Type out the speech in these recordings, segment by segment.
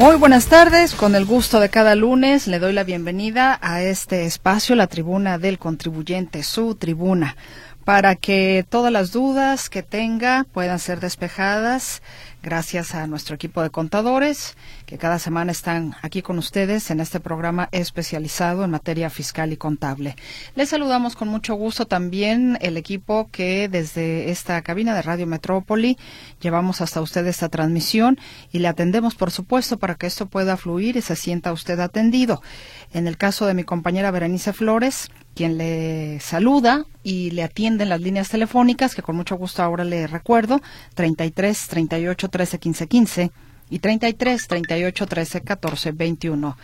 Muy buenas tardes, con el gusto de cada lunes le doy la bienvenida a este espacio, la tribuna del contribuyente, su tribuna, para que todas las dudas que tenga puedan ser despejadas gracias a nuestro equipo de contadores que cada semana están aquí con ustedes en este programa especializado en materia fiscal y contable. Les saludamos con mucho gusto también el equipo que desde esta cabina de Radio Metrópoli llevamos hasta usted esta transmisión y le atendemos, por supuesto, para que esto pueda fluir y se sienta usted atendido. En el caso de mi compañera Berenice Flores, quien le saluda y le atiende en las líneas telefónicas, que con mucho gusto ahora le recuerdo, 33 38 13 15 15 y 33 38 13 14 21.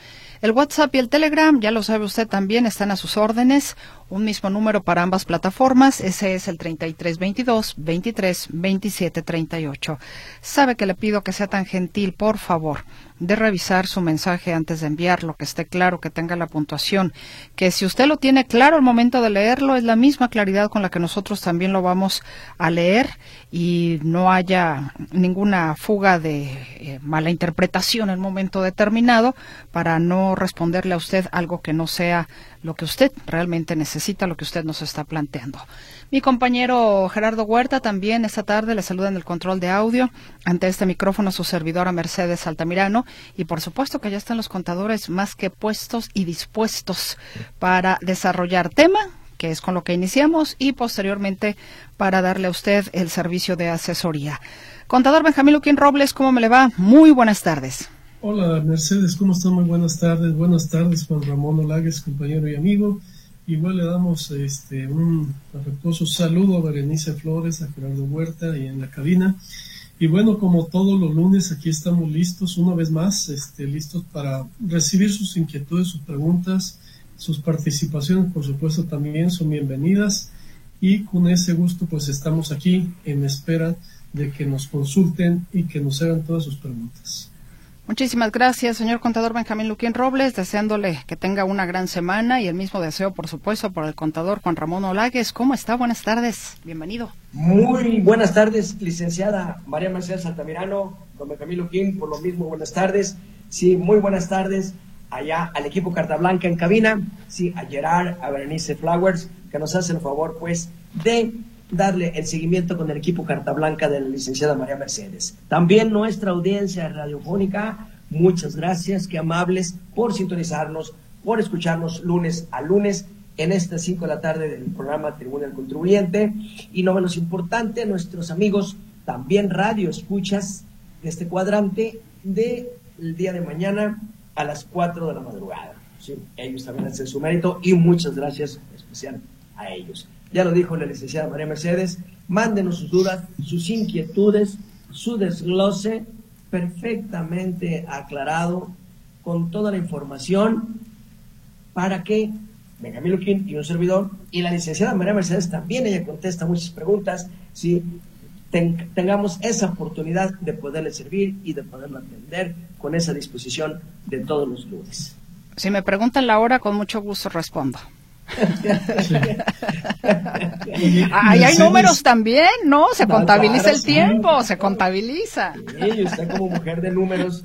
El WhatsApp y el Telegram, ya lo sabe usted también, están a sus órdenes. Un mismo número para ambas plataformas. Ese es el 3322 23 27 38. Sabe que le pido que sea tan gentil, por favor, de revisar su mensaje antes de enviarlo, que esté claro, que tenga la puntuación. Que si usted lo tiene claro al momento de leerlo, es la misma claridad con la que nosotros también lo vamos a leer y no haya ninguna fuga de eh, mala interpretación en un momento determinado para no responderle a usted algo que no sea lo que usted realmente necesita, lo que usted nos está planteando. Mi compañero Gerardo Huerta también esta tarde le saluda en el control de audio. Ante este micrófono su servidora Mercedes Altamirano y por supuesto que ya están los contadores más que puestos y dispuestos para desarrollar tema que es con lo que iniciamos, y posteriormente para darle a usted el servicio de asesoría. Contador Benjamín Luquín Robles, ¿cómo me le va? Muy buenas tardes. Hola Mercedes, ¿cómo están? Muy buenas tardes. Buenas tardes Juan Ramón Olagues, compañero y amigo. Igual le damos este, un afectuoso saludo a Berenice Flores, a Gerardo Huerta y en la cabina. Y bueno, como todos los lunes, aquí estamos listos una vez más, este, listos para recibir sus inquietudes, sus preguntas, sus participaciones, por supuesto, también son bienvenidas. Y con ese gusto, pues estamos aquí en espera de que nos consulten y que nos hagan todas sus preguntas. Muchísimas gracias, señor contador Benjamín Luquín Robles, deseándole que tenga una gran semana y el mismo deseo, por supuesto, por el contador Juan Ramón Olagues. ¿Cómo está? Buenas tardes, bienvenido. Muy buenas tardes, licenciada María Mercedes Altamirano, don Benjamín Luquín, por lo mismo, buenas tardes. Sí, muy buenas tardes allá al equipo Carta Blanca en cabina, sí, a Gerard, a Berenice Flowers, que nos hacen el favor, pues, de darle el seguimiento con el equipo Carta Blanca de la licenciada María Mercedes. También nuestra audiencia radiofónica, muchas gracias, qué amables por sintonizarnos, por escucharnos lunes a lunes en estas 5 de la tarde del programa Tribuna del Contribuyente. Y no menos importante, nuestros amigos también radio escuchas de este cuadrante del día de mañana a las 4 de la madrugada. ¿sí? Ellos también hacen su mérito y muchas gracias especial a ellos ya lo dijo la licenciada María Mercedes, mándenos sus dudas, sus inquietudes, su desglose perfectamente aclarado con toda la información para que Benjamín Luquín y un servidor y la licenciada María Mercedes también ella contesta muchas preguntas, si tengamos esa oportunidad de poderle servir y de poderlo atender con esa disposición de todos los lunes. Si me preguntan la hora, con mucho gusto respondo. Ahí hay números también, ¿no? Se contabiliza el tiempo, se contabiliza. Sí, usted como mujer de números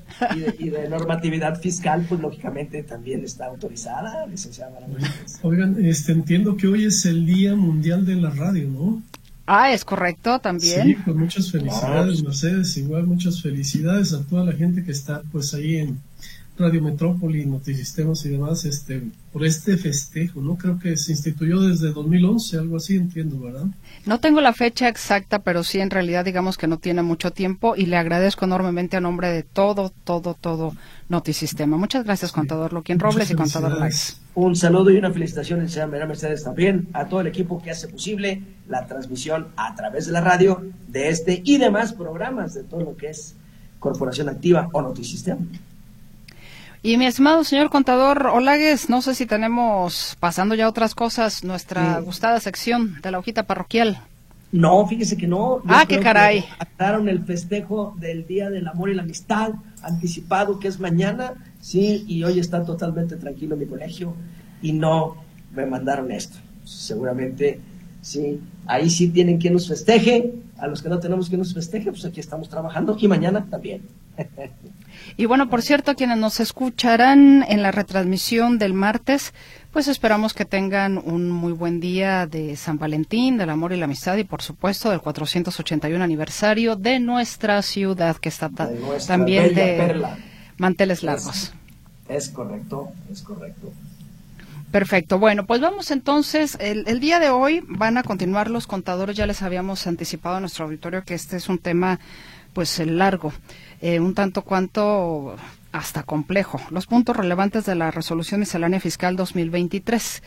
y de, normatividad fiscal, pues lógicamente también está autorizada, licenciada Oigan, este, entiendo que hoy es el Día Mundial de la Radio, ¿no? Ah, es correcto también. Sí, pues muchas felicidades, Mercedes. Igual muchas felicidades a toda la gente que está pues ahí en Radio Metrópoli, Noticistemas y demás, este, por este festejo, ¿no? Creo que se instituyó desde 2011, algo así, entiendo, ¿verdad? No tengo la fecha exacta, pero sí en realidad digamos que no tiene mucho tiempo y le agradezco enormemente a nombre de todo, todo, todo Notisistema. Muchas gracias, contador Loquín Robles y contador Lais. Un saludo y una felicitación, señora María Mercedes, también a todo el equipo que hace posible la transmisión a través de la radio de este y demás programas de todo lo que es Corporación Activa o Notisistema. Y mi estimado señor contador Olagues, no sé si tenemos, pasando ya a otras cosas, nuestra gustada sección de la hojita parroquial. No, fíjese que no. ah, qué caray. Actaron el festejo del Día del Amor y la Amistad anticipado, que es mañana, sí, y hoy está totalmente tranquilo mi colegio y no me mandaron esto. Seguramente, sí, ahí sí tienen quien nos festeje. A los que no tenemos quien nos festeje, pues aquí estamos trabajando y mañana también. Y bueno, por cierto, quienes nos escucharán en la retransmisión del martes, pues esperamos que tengan un muy buen día de San Valentín, del amor y la amistad y por supuesto del 481 aniversario de nuestra ciudad que está también de manteles largos. Es, correcto, es correcto. Perfecto. Bueno, pues vamos entonces. El, el, día de hoy van a continuar los contadores. Ya les habíamos anticipado a nuestro auditorio que este es un tema, pues, largo. Eh, un tanto cuanto hasta complejo. Los puntos relevantes de la resolución miscelánea fiscal 2023.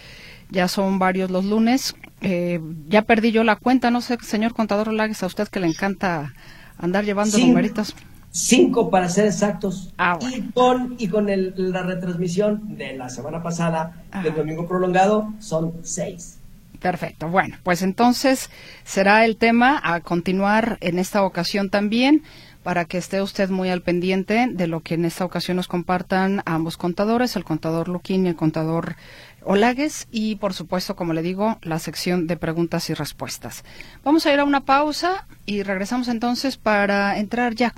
Ya son varios los lunes. Eh, ya perdí yo la cuenta. No sé, señor contador Olagues, a usted que le encanta andar llevando numeritos. Cinco para ser exactos. Ah, y con, y con la retransmisión de la semana pasada del domingo prolongado son seis. Perfecto. Bueno, pues entonces será el tema a continuar en esta ocasión también para que esté usted muy al pendiente de lo que en esta ocasión nos compartan ambos contadores, el contador Luquín y el contador Olagues, y por supuesto, como le digo, la sección de preguntas y respuestas. Vamos a ir a una pausa y regresamos entonces para entrar ya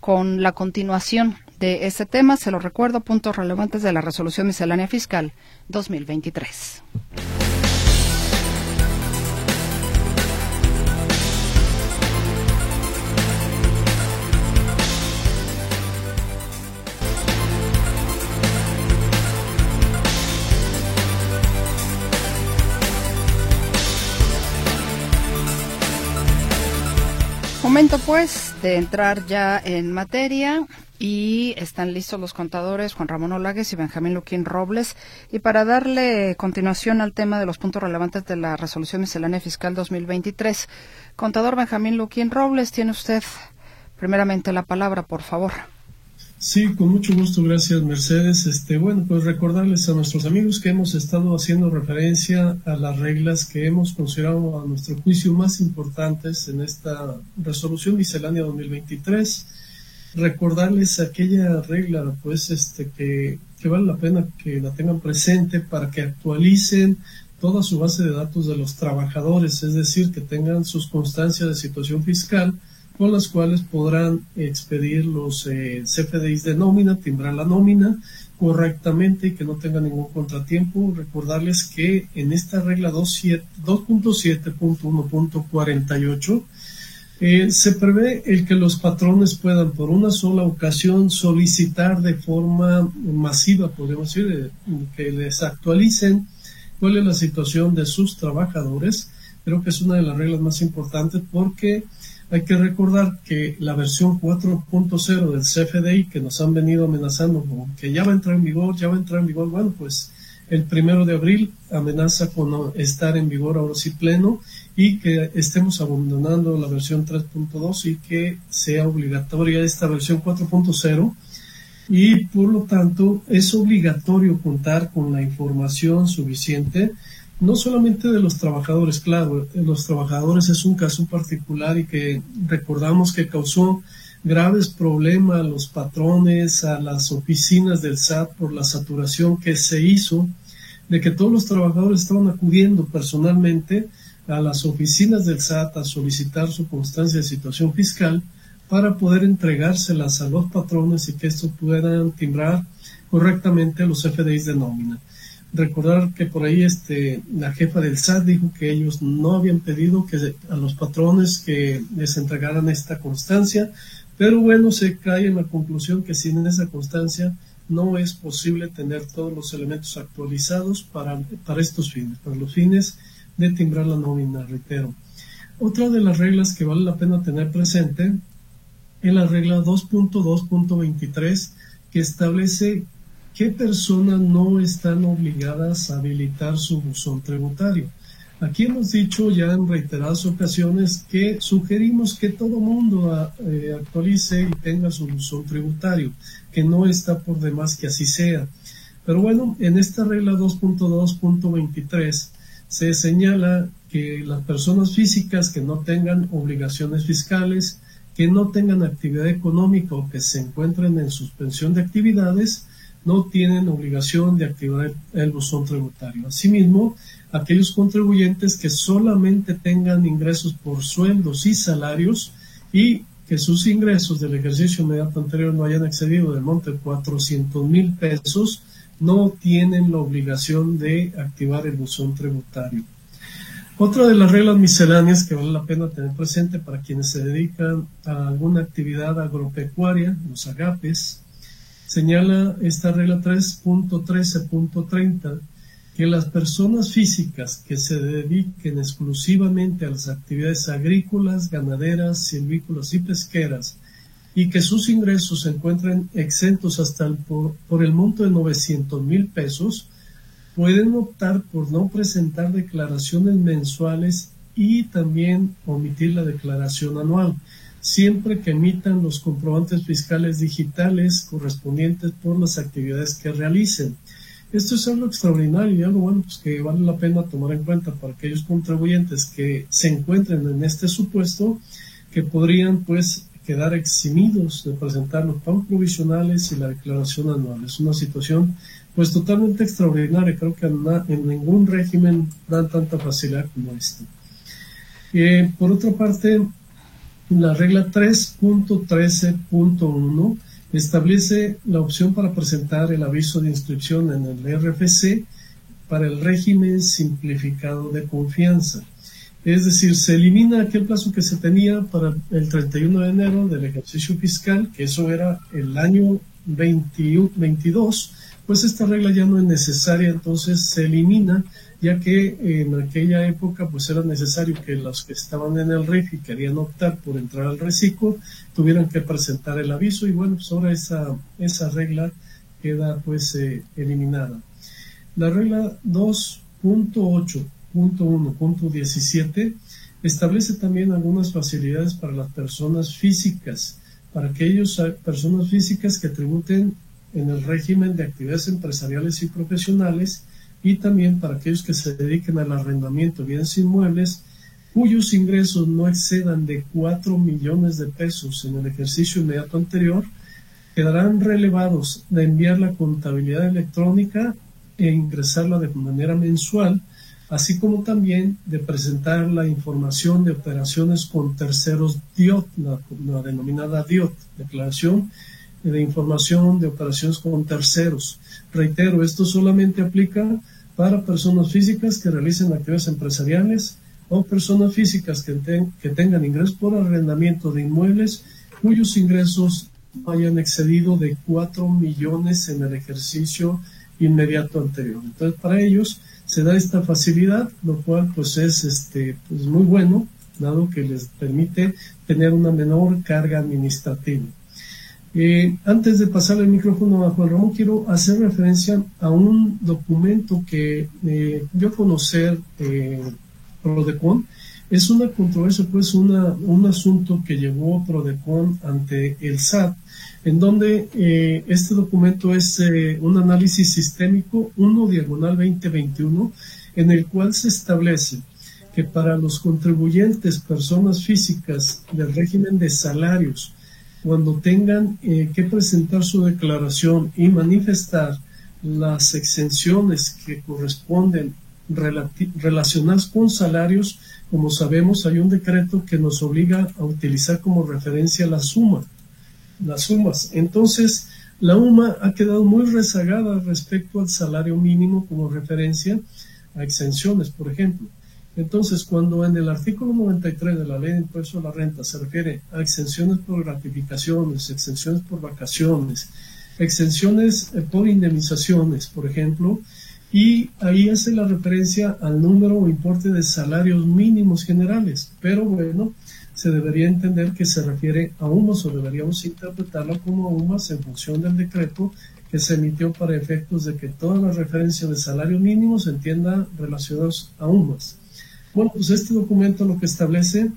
con la continuación de este tema. Se lo recuerdo, puntos relevantes de la resolución miscelánea fiscal 2023. Momento pues de entrar ya en materia y están listos los contadores Juan Ramón Olagues y Benjamín Luquín Robles. Y para darle continuación al tema de los puntos relevantes de la resolución miscelánea fiscal 2023, contador Benjamín Luquín Robles, tiene usted primeramente la palabra, por favor. Sí, con mucho gusto, gracias Mercedes. Este, bueno, pues recordarles a nuestros amigos que hemos estado haciendo referencia a las reglas que hemos considerado a nuestro juicio más importantes en esta resolución miscelánea 2023. Recordarles aquella regla, pues, este, que, que vale la pena que la tengan presente para que actualicen toda su base de datos de los trabajadores, es decir, que tengan sus constancias de situación fiscal con las cuales podrán expedir los eh, CFDIs de nómina, timbrar la nómina correctamente y que no tenga ningún contratiempo. Recordarles que en esta regla 2.7.1.48 eh, se prevé el que los patrones puedan por una sola ocasión solicitar de forma masiva, podemos decir, eh, que les actualicen cuál es la situación de sus trabajadores. Creo que es una de las reglas más importantes porque hay que recordar que la versión 4.0 del CFDI que nos han venido amenazando con que ya va a entrar en vigor, ya va a entrar en vigor, bueno, pues el primero de abril amenaza con estar en vigor ahora sí pleno y que estemos abandonando la versión 3.2 y que sea obligatoria esta versión 4.0 y por lo tanto es obligatorio contar con la información suficiente no solamente de los trabajadores, claro, los trabajadores es un caso particular y que recordamos que causó graves problemas a los patrones, a las oficinas del SAT por la saturación que se hizo, de que todos los trabajadores estaban acudiendo personalmente a las oficinas del SAT a solicitar su constancia de situación fiscal para poder entregárselas a los patrones y que estos puedan timbrar correctamente los FDIs de nómina. Recordar que por ahí este, la jefa del SAT dijo que ellos no habían pedido que a los patrones que les entregaran esta constancia, pero bueno, se cae en la conclusión que sin esa constancia no es posible tener todos los elementos actualizados para, para estos fines, para los fines de timbrar la nómina, reitero. Otra de las reglas que vale la pena tener presente es la regla 2.2.23 que establece qué personas no están obligadas a habilitar su buzón tributario. Aquí hemos dicho ya en reiteradas ocasiones que sugerimos que todo mundo ah, eh, actualice y tenga su buzón tributario, que no está por demás que así sea. Pero bueno, en esta regla 2.2.23 se señala que las personas físicas que no tengan obligaciones fiscales, que no tengan actividad económica o que se encuentren en suspensión de actividades, no tienen obligación de activar el buzón tributario. Asimismo, aquellos contribuyentes que solamente tengan ingresos por sueldos y salarios y que sus ingresos del ejercicio inmediato anterior no hayan excedido del monte 400 mil pesos, no tienen la obligación de activar el buzón tributario. Otra de las reglas misceláneas que vale la pena tener presente para quienes se dedican a alguna actividad agropecuaria, los agapes, señala esta regla 3.13.30 que las personas físicas que se dediquen exclusivamente a las actividades agrícolas, ganaderas, silvícolas y pesqueras y que sus ingresos se encuentren exentos hasta el, por, por el monto de 900 mil pesos, pueden optar por no presentar declaraciones mensuales y también omitir la declaración anual, siempre que emitan los comprobantes fiscales digitales correspondientes por las actividades que realicen. Esto es algo extraordinario y algo bueno pues, que vale la pena tomar en cuenta para aquellos contribuyentes que se encuentren en este supuesto, que podrían pues quedar eximidos de presentar los pagos provisionales y la declaración anual. Es una situación pues totalmente extraordinaria. Creo que en, ningún régimen dan tanta facilidad como esta. Eh, por otra parte, la regla 3.13.1 establece la opción para presentar el aviso de inscripción en el RFC para el régimen simplificado de confianza. Es decir, se elimina aquel plazo que se tenía para el 31 de enero del ejercicio fiscal, que eso era el año 22, pues esta regla ya no es necesaria, entonces se elimina, ya que en aquella época pues era necesario que los que estaban en el RIF y querían optar por entrar al reciclo tuvieran que presentar el aviso y bueno, pues ahora esa, esa regla queda pues eh, eliminada. La regla 2.8.1.17 establece también algunas facilidades para las personas físicas, para aquellas personas físicas que tributen en el régimen de actividades empresariales y profesionales y también para aquellos que se dediquen al arrendamiento de bienes inmuebles cuyos ingresos no excedan de 4 millones de pesos en el ejercicio inmediato anterior, quedarán relevados de enviar la contabilidad electrónica e ingresarla de manera mensual, así como también de presentar la información de operaciones con terceros DIOT, la, la denominada DIOT, declaración de información de operaciones con terceros. Reitero, esto solamente aplica para personas físicas que realicen actividades empresariales o personas físicas que, que tengan ingresos por arrendamiento de inmuebles cuyos ingresos hayan excedido de 4 millones en el ejercicio inmediato anterior. Entonces, para ellos se da esta facilidad, lo cual pues es este, pues, muy bueno, dado que les permite tener una menor carga administrativa. Eh, antes de pasar el micrófono a Juan Ramón, quiero hacer referencia a un documento que eh, a conocer eh, Prodecon. Es una controversia, pues una, un asunto que llevó Prodecon ante el SAT, en donde eh, este documento es un análisis sistémico 1 diagonal 2021, en el cual se establece que para los contribuyentes, personas físicas del régimen de salarios, cuando tengan eh, que presentar su declaración y manifestar las exenciones que corresponden relacionadas con salarios, como sabemos, hay un decreto que nos obliga a utilizar como referencia la suma, las sumas. Entonces, la UMA ha quedado muy rezagada respecto al salario mínimo como referencia a exenciones, por ejemplo. Entonces, cuando en el artículo 93 de la ley de impuesto a la renta se refiere a exenciones por gratificaciones, exenciones por vacaciones, exenciones eh, por indemnizaciones, por ejemplo, y ahí hace la referencia al número o importe de salarios mínimos generales, pero bueno, se debería entender que se refiere a UMAS o deberíamos interpretarlo como UMAS en función del decreto que se emitió para efectos de que toda la referencia de salarios mínimos se entienda relacionados a UMAS. Bueno, pues este documento lo que establece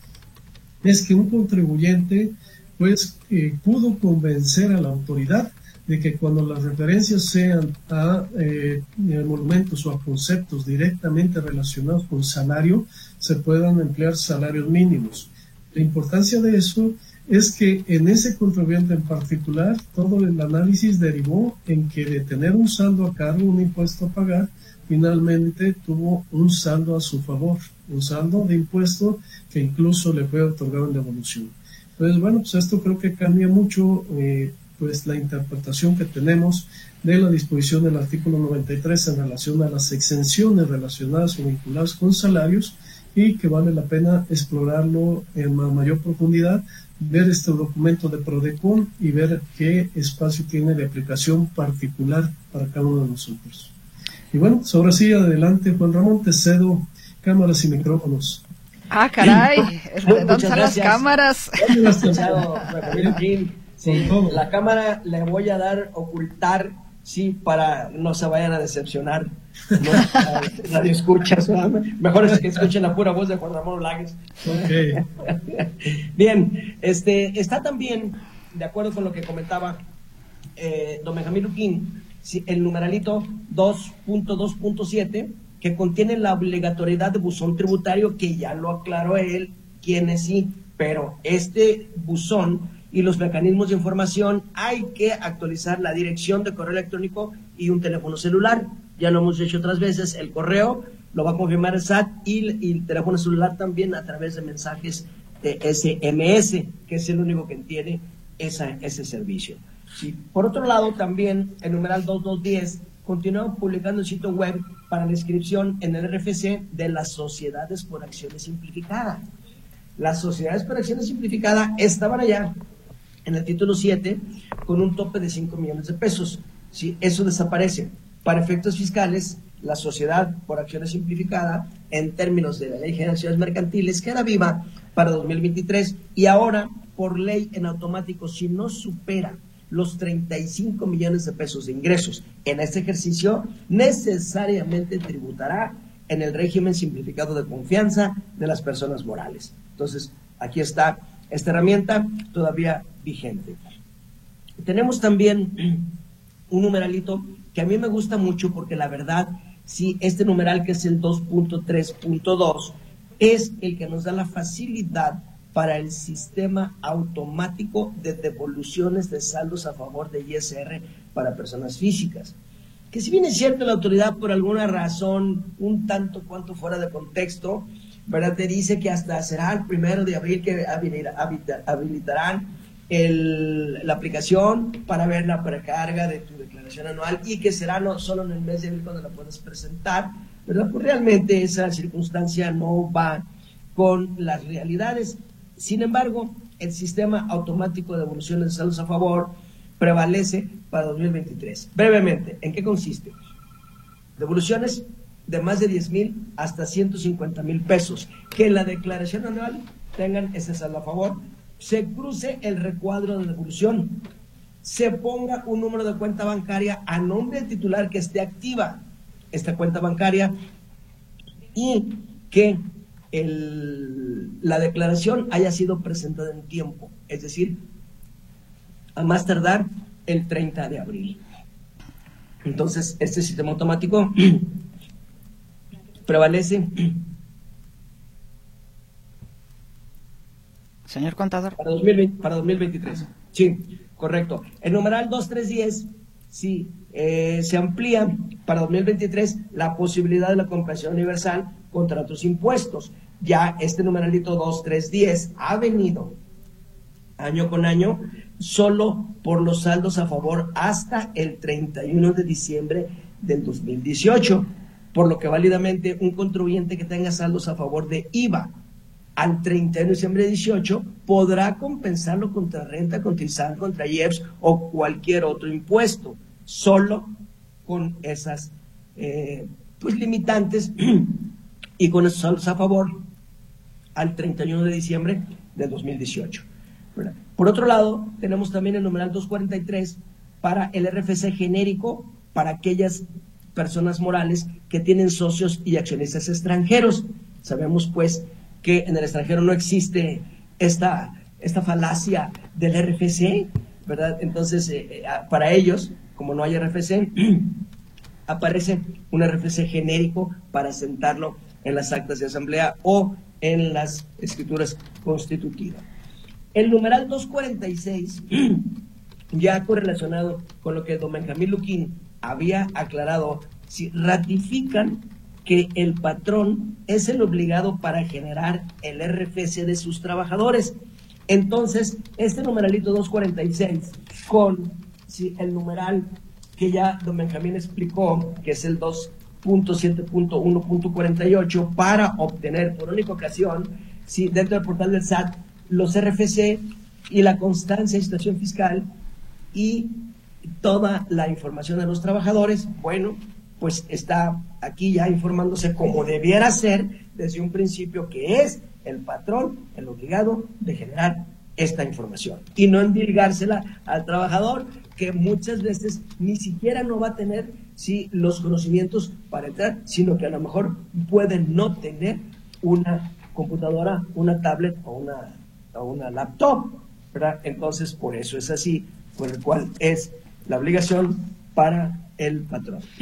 es que un contribuyente pues pudo convencer a la autoridad de que cuando las referencias sean a eh, monumentos o a conceptos directamente relacionados con salario, se puedan emplear salarios mínimos. La importancia de eso es que en ese contribuyente en particular, todo el análisis derivó en que de tener un saldo a cargo, un impuesto a pagar, finalmente tuvo un saldo a su favor, un saldo de impuesto que incluso le fue otorgado en devolución. Entonces, bueno, pues esto creo que cambia mucho eh, pues la interpretación que tenemos de la disposición del artículo 93 en relación a las exenciones relacionadas o vinculadas con salarios y que vale la pena explorarlo en mayor profundidad, ver este documento de PRODECON y ver qué espacio tiene de aplicación particular para cada uno de nosotros. Y bueno, pues ahora sí, adelante Juan Ramón, te cedo cámaras y micrófonos. Ah, caray, ¿dónde están las cámaras? Sí, la cámara le voy a dar ocultar, sí, para no se vayan a decepcionar. No, nadie escucha, mejor es que escuchen la pura voz de Juan Ramón Lagues. Bien, este, está también, de acuerdo con lo que comentaba eh, don Benjamín Luquín, el numeralito 2.2.7, que contiene la obligatoriedad de buzón tributario, que ya lo aclaró él, es sí, pero este buzón y los mecanismos de información, hay que actualizar la dirección de correo electrónico y un teléfono celular. Ya lo hemos hecho otras veces, el correo lo va a confirmar el SAT y, el teléfono celular también a través de mensajes de SMS, que es el único que tiene esa, ese servicio. Por otro lado, también el numeral 2210 continúa publicando el sitio web para la inscripción en el RFC de las sociedades por acciones simplificadas. Las sociedades por acciones simplificadas estaban allá en el título 7 con un tope de 5 millones de pesos. Si eso desaparece, para efectos fiscales, la sociedad por acciones simplificada, en términos de la ley de sociedades mercantiles, queda viva para 2023 y ahora, por ley en automático, si no supera los 35 millones de pesos de ingresos en este ejercicio, necesariamente tributará en el régimen simplificado de confianza de las personas morales. Entonces, aquí está esta herramienta todavía vigente. Tenemos también un numeralito que a mí me gusta mucho porque la verdad, sí, este numeral que es el 2.3.2 es el que nos da la facilidad para el sistema automático de devoluciones de saldos a favor de ISR para personas físicas. Que si bien es cierto la autoridad por alguna razón un tanto cuanto fuera de contexto, ¿verdad? Te dice que hasta será el primero de abril que habilitarán la aplicación para ver la precarga de tu declaración anual y que será no solo en el mes de abril cuando la puedas presentar, ¿verdad? Pues realmente esa circunstancia no va con las realidades. Sin embargo, el sistema automático de devoluciones de salud a favor prevalece para 2023. Brevemente, ¿en qué consiste? Devoluciones de más de 10 mil hasta 150 mil pesos. Que en la declaración anual tengan ese saldo a favor. Se cruce el recuadro de devolución. Se ponga un número de cuenta bancaria a nombre del titular que esté activa esta cuenta bancaria y que el, la declaración haya sido presentada en tiempo, es decir, a más tardar el 30 de abril. Entonces, este sistema automático prevalece. Señor contador. Para, para 2023. Sí, correcto. El numeral 2310, sí, eh, se amplía para 2023 la posibilidad de la compensación universal contra otros impuestos. Ya este numeralito 2310 ha venido año con año solo por los saldos a favor hasta el 31 de diciembre del 2018 por lo que válidamente un contribuyente que tenga saldos a favor de IVA al 30 de diciembre de 18 podrá compensarlo contra renta, contra ISAN, contra IEPS o cualquier otro impuesto, solo con esas eh, pues limitantes y con esos saldos a favor al 31 de diciembre de 2018. Por otro lado, tenemos también el numeral 243 para el RFC genérico para aquellas personas morales que tienen socios y accionistas extranjeros. Sabemos pues que en el extranjero no existe esta, esta falacia del RFC, ¿verdad? Entonces, eh, eh, para ellos, como no hay RFC, aparece un RFC genérico para sentarlo en las actas de asamblea o en las escrituras constitutivas. El numeral 246, ya correlacionado con lo que don Benjamín Luquín había aclarado, si ratifican que el patrón es el obligado para generar el RFC de sus trabajadores. Entonces, este numeralito 246 con el numeral que ya don Benjamín explicó, que es el 2.7.1.48, para obtener por única ocasión, si dentro del portal del SAT, los RFC y la constancia de situación fiscal y toda la información de los trabajadores, bueno, pues está aquí ya informándose como debiera ser desde un principio que es el patrón el obligado de generar esta información y no endilgársela al trabajador que muchas veces ni siquiera no va a tener sí, los conocimientos para entrar, sino que a lo mejor puede no tener una computadora, una tablet o una, o una laptop, ¿verdad? Entonces, por eso es así, por el cual es la obligación para el patrón.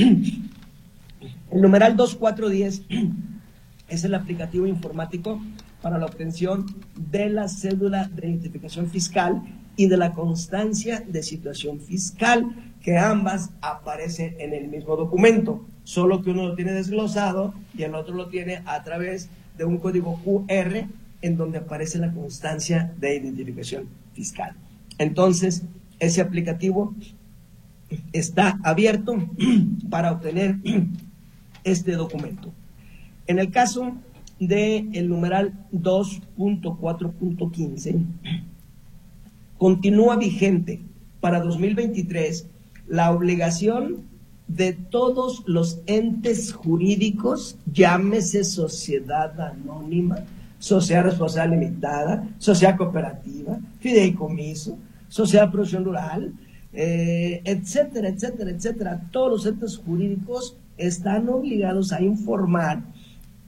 El numeral 2410 es el aplicativo informático para la obtención de la cédula de identificación fiscal y de la constancia de situación fiscal, que ambas aparecen en el mismo documento, solo que uno lo tiene desglosado y el otro lo tiene a través de un código QR en donde aparece la constancia de identificación fiscal. Entonces, ese aplicativo está abierto para obtener este documento. En el caso del el numeral 2.4.15, continúa vigente para 2023 la obligación de todos los entes jurídicos, llámese sociedad anónima, sociedad responsable limitada, sociedad cooperativa, fideicomiso, sociedad producción rural, eh, etcétera, etcétera, etcétera. Todos los entes jurídicos están obligados a informar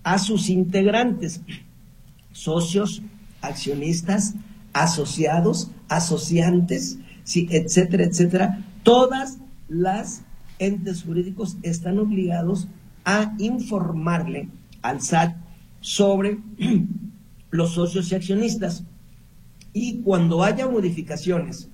a sus integrantes, socios, accionistas, asociados, asociantes, sí, etcétera, etcétera. Todas las entes jurídicos están obligados a informarle al SAT sobre los socios y accionistas. Y cuando haya modificaciones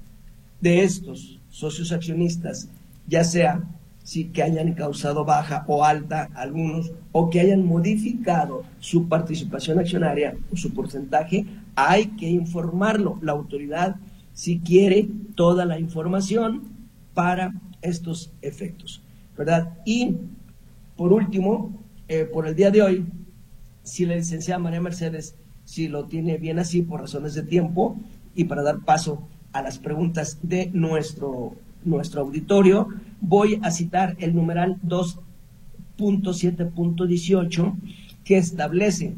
de estos socios accionistas, ya sea si que hayan causado baja o alta algunos o que hayan modificado su participación accionaria o su porcentaje, hay que informarlo. La autoridad si quiere toda la información para estos efectos, ¿verdad? Y por último, eh, por el día de hoy, si la licenciada María Mercedes, si lo tiene bien así por razones de tiempo y para dar paso a las preguntas de nuestro, nuestro auditorio, voy a citar el numeral 2.7.18 que establece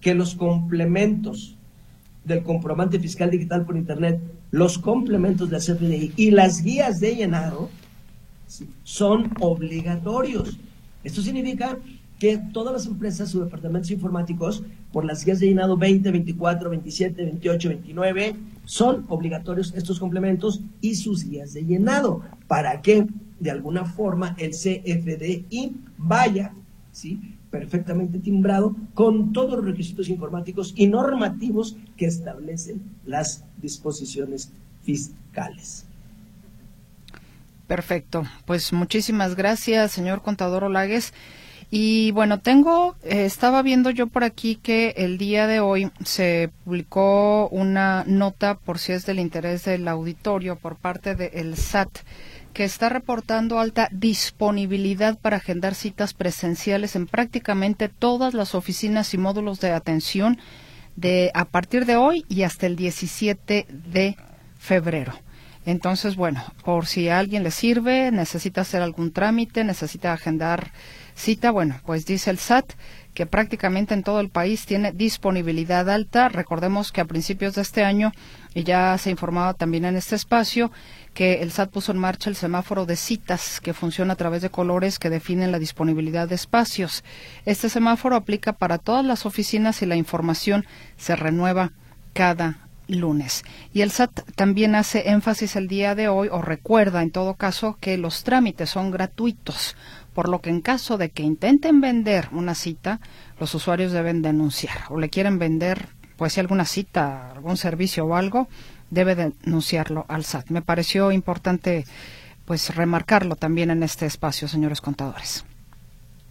que los complementos del comprobante fiscal digital por Internet, los complementos del CFDI y las guías de llenado son obligatorios. Esto significa que todas las empresas, sus departamentos informáticos, por las guías de llenado 20, 24, 27, 28, 29, son obligatorios estos complementos y sus guías de llenado para que de alguna forma el CFDI vaya ¿sí? perfectamente timbrado con todos los requisitos informáticos y normativos que establecen las disposiciones fiscales. Perfecto. Pues muchísimas gracias, señor contador Olagues. Y bueno, tengo, eh, estaba viendo yo por aquí que el día de hoy se publicó una nota, por si es del interés del auditorio, por parte del SAT, que está reportando alta disponibilidad para agendar citas presenciales en prácticamente todas las oficinas y módulos de atención de a partir de hoy y hasta el 17 de febrero. Entonces, bueno, por si a alguien le sirve, necesita hacer algún trámite, necesita agendar cita, bueno, pues dice el SAT que prácticamente en todo el país tiene disponibilidad alta. Recordemos que a principios de este año, y ya se informaba también en este espacio, que el SAT puso en marcha el semáforo de citas que funciona a través de colores que definen la disponibilidad de espacios. Este semáforo aplica para todas las oficinas y la información se renueva cada lunes. Y el SAT también hace énfasis el día de hoy, o recuerda en todo caso, que los trámites son gratuitos, por lo que en caso de que intenten vender una cita, los usuarios deben denunciar o le quieren vender, pues si alguna cita, algún servicio o algo, debe denunciarlo al SAT. Me pareció importante pues remarcarlo también en este espacio, señores contadores.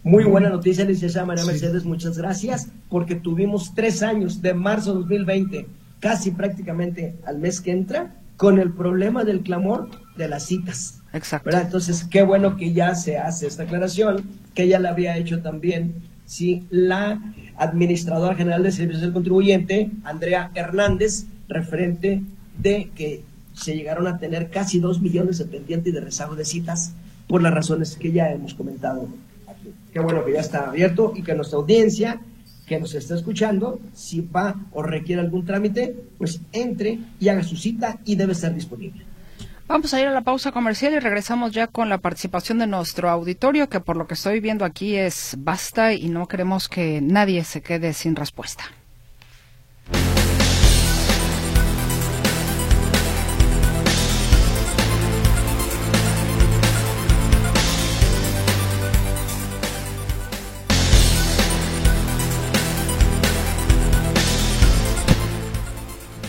Muy buena noticia, licenciada María Mercedes, muchas gracias, porque tuvimos tres años, de marzo de 2020, casi prácticamente al mes que entra, con el problema del clamor de las citas. Exacto. Entonces, qué bueno que ya se hace esta aclaración, que ya la había hecho también sí, la administradora general de servicios del contribuyente, Andrea Hernández, referente de que se llegaron a tener casi dos millones de pendientes de rezago de citas por las razones que ya hemos comentado aquí. Qué bueno que ya está abierto y que nuestra audiencia que nos está escuchando, si va o requiere algún trámite, pues entre y haga su cita y debe estar disponible. Vamos a ir a la pausa comercial y regresamos ya con la participación de nuestro auditorio, que por lo que estoy viendo aquí es basta y no queremos que nadie se quede sin respuesta.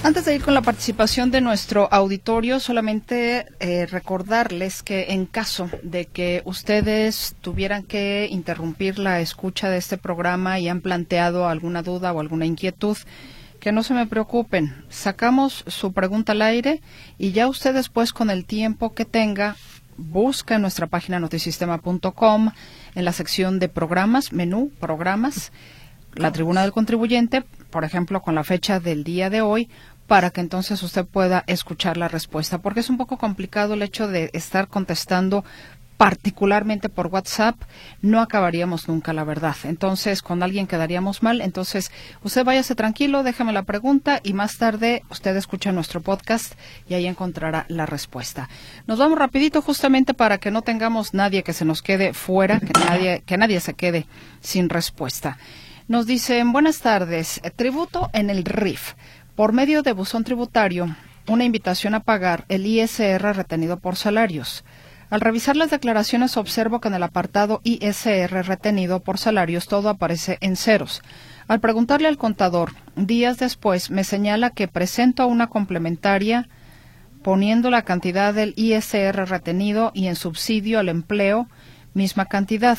Antes de ir con la participación de nuestro auditorio, solamente eh, recordarles que en caso de que ustedes tuvieran que interrumpir la escucha de este programa y han planteado alguna duda o alguna inquietud, que no se me preocupen. Sacamos su pregunta al aire y ya usted después con el tiempo que tenga busca en nuestra página notisistema.com en la sección de programas, menú, programas, la tribuna del contribuyente, por ejemplo, con la fecha del día de hoy, para que entonces usted pueda escuchar la respuesta, porque es un poco complicado el hecho de estar contestando particularmente por WhatsApp, no acabaríamos nunca, la verdad. Entonces, con alguien quedaríamos mal. Entonces, usted váyase tranquilo, déjame la pregunta y más tarde usted escucha nuestro podcast y ahí encontrará la respuesta. Nos vamos rapidito justamente para que no tengamos nadie que se nos quede fuera, que nadie, que nadie se quede sin respuesta. Nos dicen, buenas tardes, tributo en el RIF por medio de buzón tributario, una invitación a pagar el ISR retenido por salarios. Al revisar las declaraciones observo que en el apartado ISR retenido por salarios todo aparece en ceros. Al preguntarle al contador, días después me señala que presento una complementaria poniendo la cantidad del ISR retenido y en subsidio al empleo misma cantidad,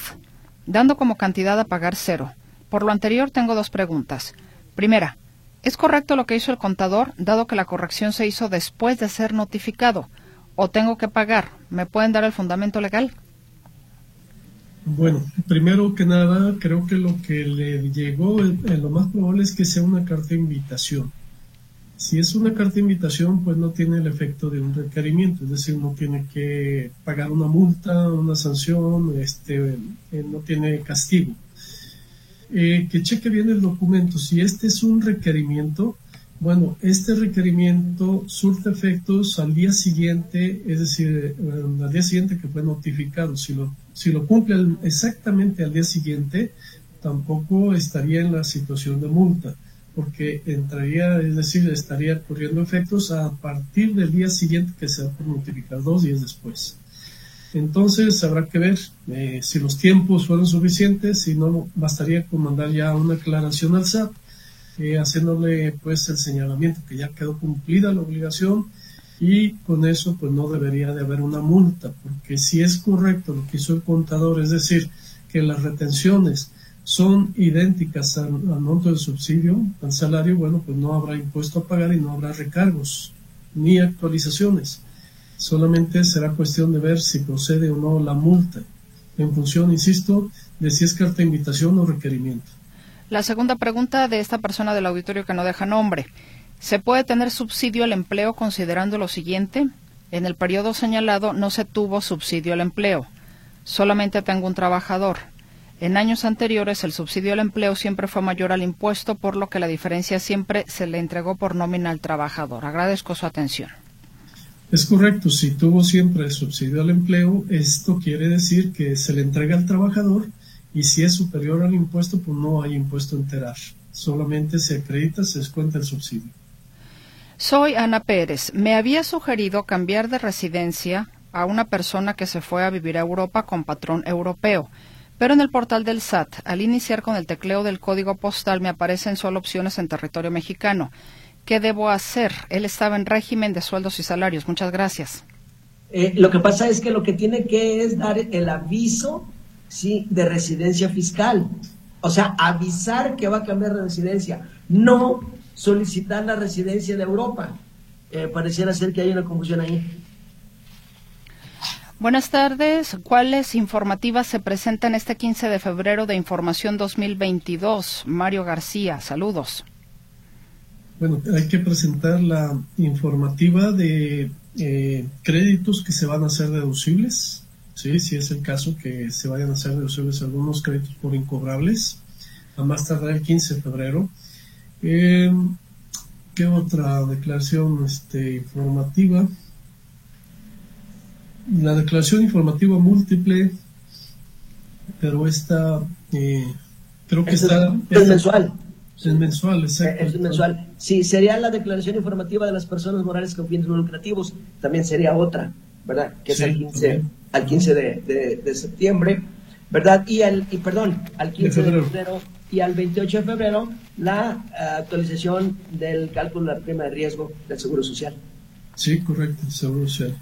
dando como cantidad a pagar cero. Por lo anterior tengo dos preguntas. Primera, ¿Es correcto lo que hizo el contador, dado que la corrección se hizo después de ser notificado? ¿O tengo que pagar? ¿Me pueden dar el fundamento legal? Bueno, primero que nada, creo que lo que le llegó, eh, lo más probable es que sea una carta de invitación. Si es una carta de invitación, pues no tiene el efecto de un requerimiento, es decir, no tiene que pagar una multa, una sanción, este, eh, no tiene castigo. Eh, que cheque bien el documento. Si este es un requerimiento, bueno, este requerimiento surte efectos al día siguiente, es decir, al día siguiente que fue notificado. Si lo, si lo cumple exactamente al día siguiente, tampoco estaría en la situación de multa, porque entraría, es decir, estaría corriendo efectos a partir del día siguiente que se ha notificado, dos días después. Entonces habrá que ver eh, si los tiempos fueron suficientes, si no bastaría con mandar ya una aclaración al SAT, eh, haciéndole pues el señalamiento que ya quedó cumplida la obligación y con eso pues no debería de haber una multa, porque si es correcto lo que hizo el contador, es decir, que las retenciones son idénticas al, al monto del subsidio, al salario, bueno, pues no habrá impuesto a pagar y no habrá recargos ni actualizaciones. Solamente será cuestión de ver si procede o no la multa, en función, insisto, de si es carta de invitación o requerimiento. La segunda pregunta de esta persona del auditorio que no deja nombre. ¿Se puede tener subsidio al empleo considerando lo siguiente? En el periodo señalado no se tuvo subsidio al empleo. Solamente tengo un trabajador. En años anteriores el subsidio al empleo siempre fue mayor al impuesto, por lo que la diferencia siempre se le entregó por nómina al trabajador. Agradezco su atención. Es correcto, si tuvo siempre el subsidio al empleo, esto quiere decir que se le entrega al trabajador y si es superior al impuesto, pues no hay impuesto enterar. Solamente se acredita, se descuenta el subsidio. Soy Ana Pérez. Me había sugerido cambiar de residencia a una persona que se fue a vivir a Europa con patrón europeo. Pero en el portal del SAT, al iniciar con el tecleo del código postal, me aparecen solo opciones en territorio mexicano. ¿Qué debo hacer? Él estaba en régimen de sueldos y salarios. Muchas gracias. Eh, lo que pasa es que lo que tiene que es dar el aviso ¿sí? de residencia fiscal. O sea, avisar que va a cambiar de residencia, no solicitar la residencia de Europa. Eh, pareciera ser que hay una confusión ahí. Buenas tardes. ¿Cuáles informativas se presentan este 15 de febrero de Información 2022? Mario García, saludos. Bueno, hay que presentar la informativa de eh, créditos que se van a hacer deducibles, ¿sí? si es el caso que se vayan a hacer deducibles algunos créditos por incobrables, a más tardar el 15 de febrero. Eh, ¿Qué otra declaración este, informativa? La declaración informativa múltiple, pero esta eh, creo que está... Es mensual. Es mensual, exacto. Es mensual. Sí, sería la declaración informativa de las personas morales con fines lucrativos, también sería otra, ¿verdad? Que es al 15, al 15 de, de, septiembre, ¿verdad? Y, al, y perdón, al 15 de febrero. y al 28 de febrero la eh, actualización del cálculo de la prima de riesgo del Seguro Social. Sí, correcto, Seguro Social.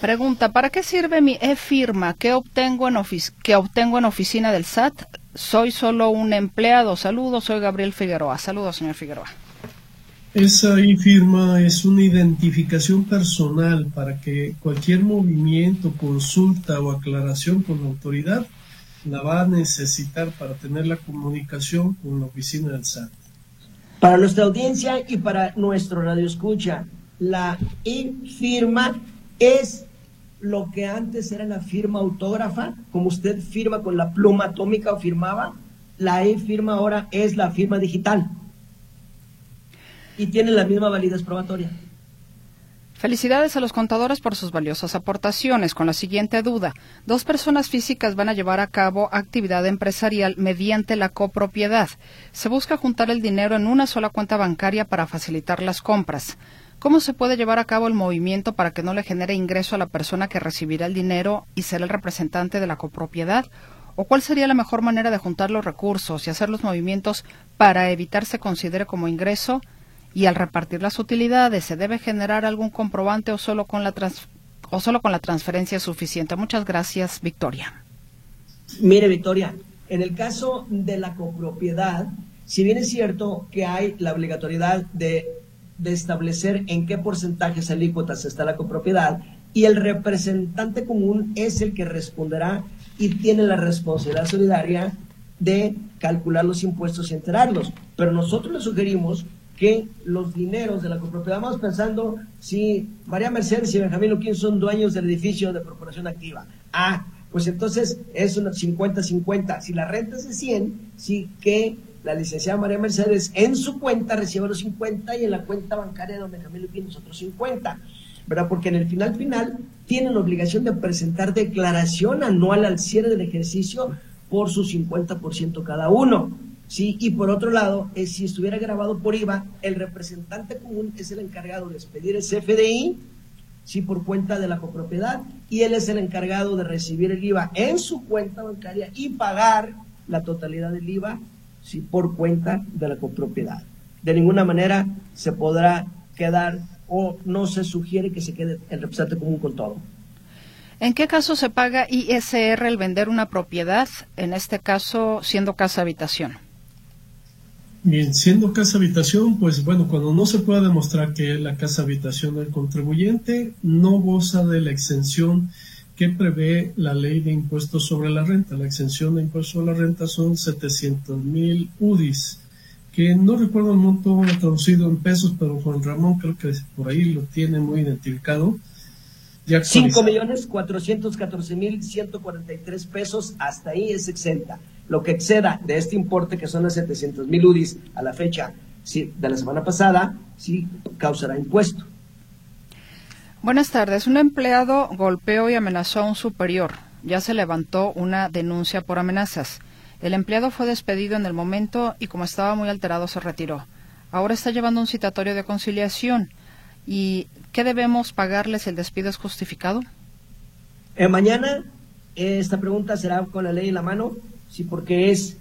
Pregunta, ¿para qué sirve mi e-firma que obtengo en que obtengo en oficina del SAT? Soy solo un empleado. Saludos, soy Gabriel Figueroa. Saludos, señor Figueroa. Esa e-firma es una identificación personal para que cualquier movimiento, consulta o aclaración con la autoridad la va a necesitar para tener la comunicación con la oficina del SAT. Para nuestra audiencia y para nuestro radio escucha, la e-firma es lo que antes era la firma autógrafa, como usted firma con la pluma atómica o firmaba, la e-firma ahora es la firma digital y tiene la misma validez probatoria. Felicidades a los contadores por sus valiosas aportaciones. Con la siguiente duda, dos personas físicas van a llevar a cabo actividad empresarial mediante la copropiedad. Se busca juntar el dinero en una sola cuenta bancaria para facilitar las compras. ¿Cómo se puede llevar a cabo el movimiento para que no le genere ingreso a la persona que recibirá el dinero y será el representante de la copropiedad? ¿O cuál sería la mejor manera de juntar los recursos y hacer los movimientos para evitar se considere como ingreso? Y al repartir las utilidades, ¿se debe generar algún comprobante o solo con la, o solo con la transferencia suficiente? Muchas gracias, Victoria. Mire, Victoria, en el caso de la copropiedad, si bien es cierto que hay la obligatoriedad de de establecer en qué porcentajes alícuotas está la copropiedad y el representante común es el que responderá y tiene la responsabilidad solidaria de calcular los impuestos y enterarlos. Pero nosotros le sugerimos que los dineros de la copropiedad, vamos pensando si María Mercedes y Benjamín Luquín son dueños del edificio de corporación activa. Ah, pues entonces es una 50-50. Si la renta es de 100, sí que la licenciada María Mercedes en su cuenta recibe los 50 y en la cuenta bancaria de don Benjamín tiene los otros 50. ¿verdad? Porque en el final final tienen la obligación de presentar declaración anual al cierre del ejercicio por su 50% cada uno. ¿sí? Y por otro lado, eh, si estuviera grabado por IVA, el representante común es el encargado de expedir el CFDI, sí, por cuenta de la copropiedad, y él es el encargado de recibir el IVA en su cuenta bancaria y pagar la totalidad del IVA si por cuenta de la copropiedad. De ninguna manera se podrá quedar o no se sugiere que se quede el representante común con todo. ¿En qué caso se paga ISR el vender una propiedad, en este caso siendo casa habitación? Bien, siendo casa habitación, pues bueno, cuando no se pueda demostrar que es la casa habitación del contribuyente, no goza de la exención que prevé la ley de impuestos sobre la renta. La exención de impuestos sobre la renta son 700 mil UDIs, que no recuerdo el monto traducido en pesos, pero Juan Ramón creo que por ahí lo tiene muy identificado. 5 millones 414 mil 143 pesos, hasta ahí es exenta. Lo que exceda de este importe, que son las 700 mil UDIs a la fecha de la semana pasada, sí causará impuesto. Buenas tardes. Un empleado golpeó y amenazó a un superior. Ya se levantó una denuncia por amenazas. El empleado fue despedido en el momento y como estaba muy alterado se retiró. Ahora está llevando un citatorio de conciliación. ¿Y qué debemos pagarles si el despido es justificado? Eh, mañana esta pregunta será con la ley en la mano, sí, porque es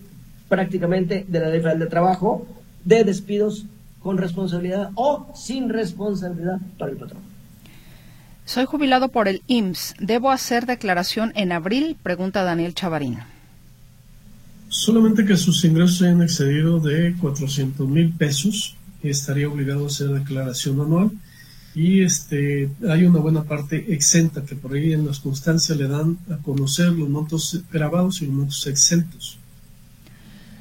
prácticamente de la ley federal de trabajo de despidos con responsabilidad o sin responsabilidad para el patrón. Soy jubilado por el IMSS. ¿Debo hacer declaración en abril? Pregunta Daniel Chavarín. Solamente que sus ingresos hayan excedido de 400 mil pesos, estaría obligado a hacer declaración anual. Y este, hay una buena parte exenta que por ahí en las constancias le dan a conocer los montos grabados y los montos exentos.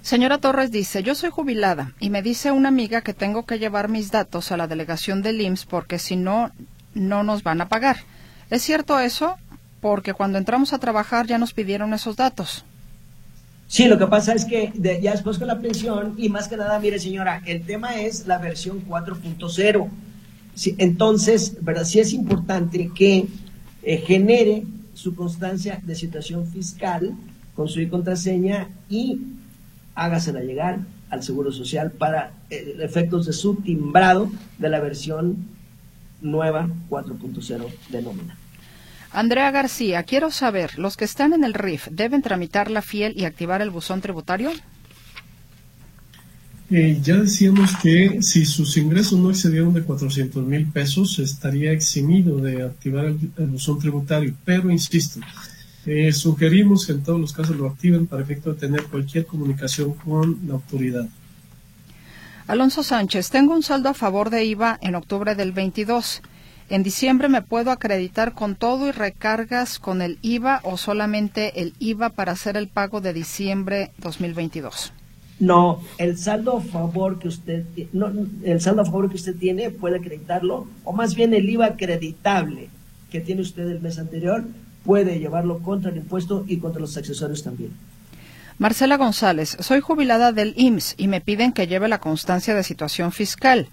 Señora Torres dice, yo soy jubilada y me dice una amiga que tengo que llevar mis datos a la delegación del IMSS porque si no, no nos van a pagar. ¿Es cierto eso? Porque cuando entramos a trabajar ya nos pidieron esos datos. Sí, lo que pasa es que ya después con la pensión, y más que nada, mire señora, el tema es la versión 4.0. entonces, ¿verdad? Sí es importante que eh, genere su constancia de situación fiscal con su contraseña y hágasela llegar al Seguro Social para eh, efectos de su timbrado de la versión nueva 4.0 de nómina. Andrea García, quiero saber, ¿los que están en el RIF deben tramitar la FIEL y activar el buzón tributario? Eh, ya decíamos que si sus ingresos no excedieron de 400 mil pesos, estaría eximido de activar el, buzón tributario. Pero insisto, eh, sugerimos que en todos los casos lo activen para efecto de tener cualquier comunicación con la autoridad. Alonso Sánchez, tengo un saldo a favor de IVA en octubre del 22. En diciembre me puedo acreditar con todo y recargas con el IVA o solamente el IVA para hacer el pago de diciembre 2022. No, el saldo a favor que usted no, el saldo a favor que usted tiene puede acreditarlo o más bien el IVA acreditable que tiene usted el mes anterior puede llevarlo contra el impuesto y contra los accesorios también. Marcela González, soy jubilada del IMSS y me piden que lleve la constancia de situación fiscal.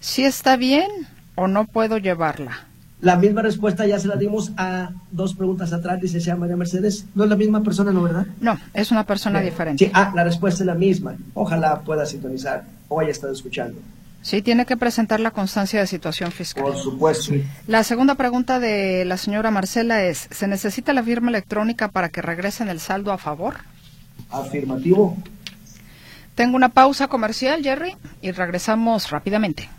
¿Si está bien o no puedo llevarla? La misma respuesta ya se la dimos a dos preguntas atrás, dice se María Mercedes. No es la misma persona, ¿no, verdad? No, es una persona diferente. Sí, ah, la respuesta es la misma. Ojalá pueda sintonizar o haya estado escuchando. Sí, tiene que presentar la constancia de situación fiscal. Por supuesto. La segunda pregunta de la señora Marcela es, ¿se necesita la firma electrónica para que regresen el saldo a favor? Afirmativo. Tengo una pausa comercial, Jerry, y regresamos rápidamente.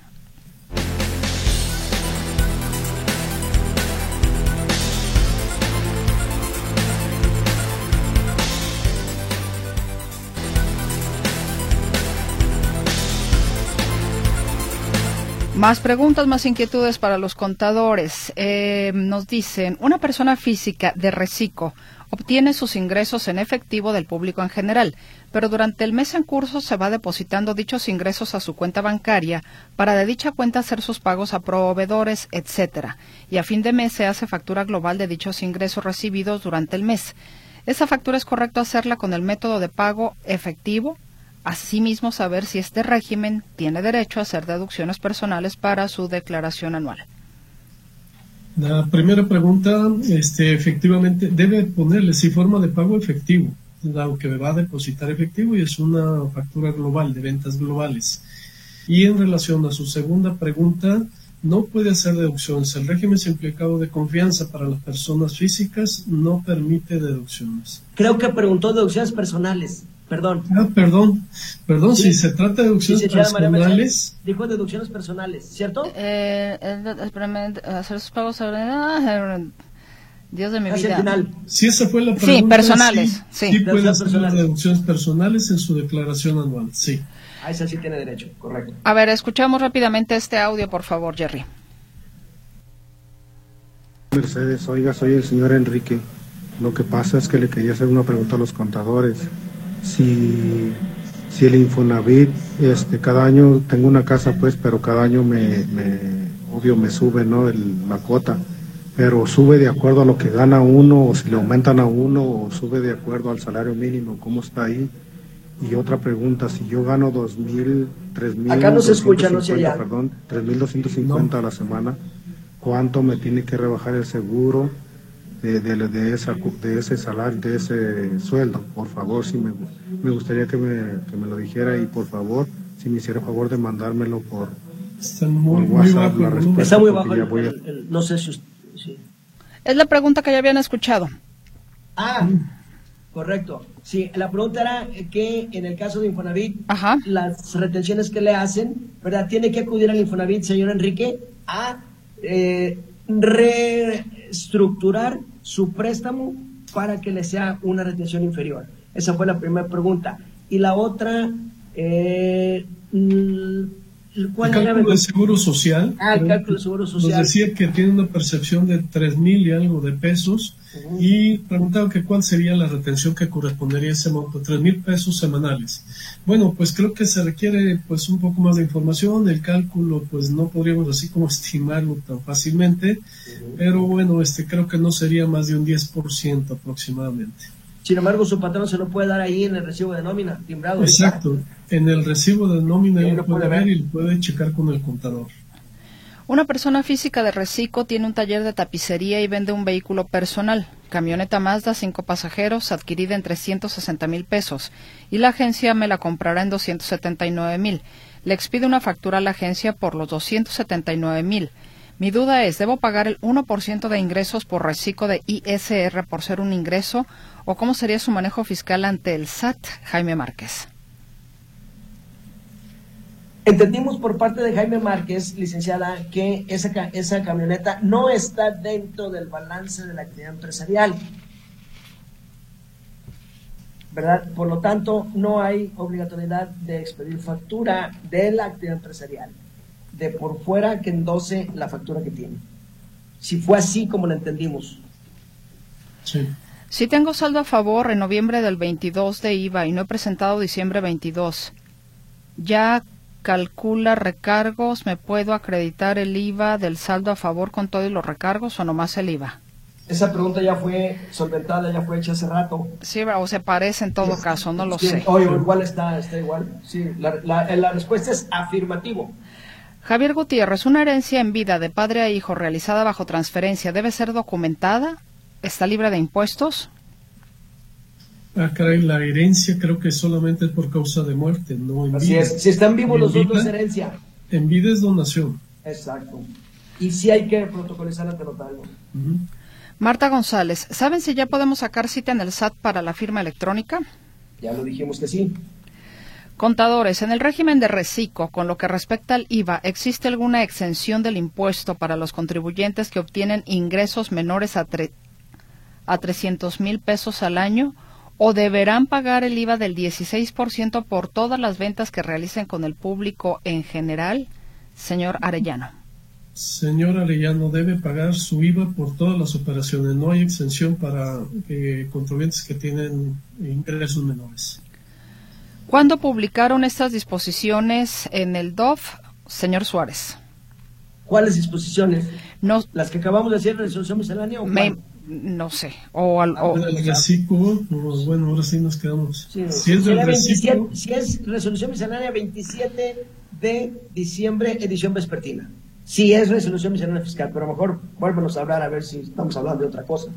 Más preguntas, más inquietudes para los contadores. Eh, nos dicen, una persona física de reciclo obtiene sus ingresos en efectivo del público en general, pero durante el mes en curso se va depositando dichos ingresos a su cuenta bancaria para de dicha cuenta hacer sus pagos a proveedores, etcétera, y a fin de mes se hace factura global de dichos ingresos recibidos durante el mes. Esa factura es correcto hacerla con el método de pago efectivo, asimismo saber si este régimen tiene derecho a hacer deducciones personales para su declaración anual. La primera pregunta, este, efectivamente, debe ponerle si forma de pago efectivo, aunque me va a depositar efectivo y es una factura global de ventas globales. Y en relación a su segunda pregunta, no puede hacer deducciones. El régimen simplificado de confianza para las personas físicas no permite deducciones. Creo que preguntó deducciones personales. Perdón. Ah, perdón. Perdón, si se trata de deducciones personales. Dijo deducciones personales, ¿cierto? Eh, hacer sus pagos sobre. Ah, Dios de mi vida. Final. Si esa fue la pregunta. Sí, personales. Sí, sí. puede hacer las deducciones personales en su declaración anual, sí. A esa sí tiene derecho, correcto. A ver, escuchamos rápidamente este audio, por favor, Jerry. Mercedes, oiga, soy el señor Enrique. Lo que pasa es que le quería hacer una pregunta a los contadores si, si el Infonavit, este, cada año tengo una casa pues, pero cada año me, obvio me sube, ¿no? El, la cuota. pero sube de acuerdo a lo que gana uno, o si le aumentan a uno, o sube de acuerdo al salario mínimo, ¿cómo está ahí? Y otra pregunta, si yo gano dos mil, tres mil... Acá no se escucha, no se. Perdón, tres mil doscientos cincuenta a la semana, ¿cuánto me tiene que rebajar el seguro de, de, de, esa, de ese salario, de ese sueldo? Por favor, si me, me gustaría que me, que me lo dijera y por favor, si me hiciera favor de mandármelo por, Está muy, por muy WhatsApp, bajo. la respuesta. Está muy bajo, el- a- el- el- no sé si usted... sí. Es la pregunta que ya habían escuchado. Ah, correcto. Sí, la pregunta era que en el caso de Infonavit, Ajá. las retenciones que le hacen, ¿verdad? Tiene que acudir al Infonavit, señor Enrique, a eh, reestructurar su préstamo para que le sea una retención inferior. Esa fue la primera pregunta. Y la otra, eh, mm, ¿cuál El cálculo de seguro social. Ah, el cálculo de seguro Nos social. decía que tiene una percepción de tres mil y algo de pesos y preguntaba que cuál sería la retención que correspondería a ese monto, tres mil pesos semanales. Bueno, pues creo que se requiere pues un poco más de información, el cálculo pues no podríamos así como estimarlo tan fácilmente, pero bueno, este creo que no sería más de un 10% aproximadamente. Sin embargo, su patrón se lo puede dar ahí en el recibo de nómina, timbrado. Exacto, en el recibo de nómina él lo puede ver y lo puede checar con el contador. Una persona física de Recico tiene un taller de tapicería y vende un vehículo personal, camioneta Mazda, cinco pasajeros, adquirida en 360 mil pesos, y la agencia me la comprará en 279 mil. Le expide una factura a la agencia por los 279 mil. Mi duda es, ¿debo pagar el 1% de ingresos por reciclo de ISR por ser un ingreso? ¿O cómo sería su manejo fiscal ante el SAT, Jaime Márquez? Entendimos por parte de Jaime Márquez, licenciada, que esa, esa camioneta no está dentro del balance de la actividad empresarial. ¿Verdad? Por lo tanto, no hay obligatoriedad de expedir factura de la actividad empresarial, de por fuera que endose la factura que tiene. Si fue así como lo entendimos. Sí. Si tengo saldo a favor en noviembre del 22 de IVA y no he presentado diciembre 22, ¿ya calcula recargos? ¿Me puedo acreditar el IVA del saldo a favor con todos los recargos o nomás el IVA? Esa pregunta ya fue solventada, ya fue hecha hace rato. Sí, o se parece en todo caso, no lo Sí, sé. o igual está, está igual. Sí, la, la- la respuesta es afirmativo. Javier Gutiérrez, ¿una herencia en vida de padre a hijo realizada bajo transferencia debe ser documentada? ¿Está libre de impuestos? Ah, caray, la herencia creo que solamente es por causa de muerte, no en Así vida. es. Si están vivos En los vida- es herencia. En vida es donación. Exacto. Y sí hay que protocolizar ante notario. Ujú. Marta González, ¿saben si ya podemos sacar cita en el SAT para la firma electrónica? Ya lo dijimos que sí. Contadores, en el régimen de reciclo, con lo que respecta al IVA, ¿existe alguna exención del impuesto para los contribuyentes que obtienen ingresos menores a, tre- a 300 mil pesos al año? ¿O deberán pagar el IVA del 16% por todas las ventas que realicen con el público en general? Señor Arellano. Señor Arellano debe pagar su IVA por todas las operaciones. No hay exención para eh, contribuyentes que tienen ingresos menores. ¿Cuándo publicaron estas disposiciones en el DOF, señor Suárez? ¿Cuáles disposiciones? No, ¿Las que acabamos de hacer, resolución miscelánea o me, no sé. O, al- o- El reciclo, pues, bueno, ahora sí nos quedamos. Sí, si es del sería 27 reciclo, si es resolución miscelánea 27 de diciembre, edición vespertina. Sí es resolución miscelánea fiscal, pero a lo mejor vuélvenos a hablar a ver si estamos hablando de otra cosa.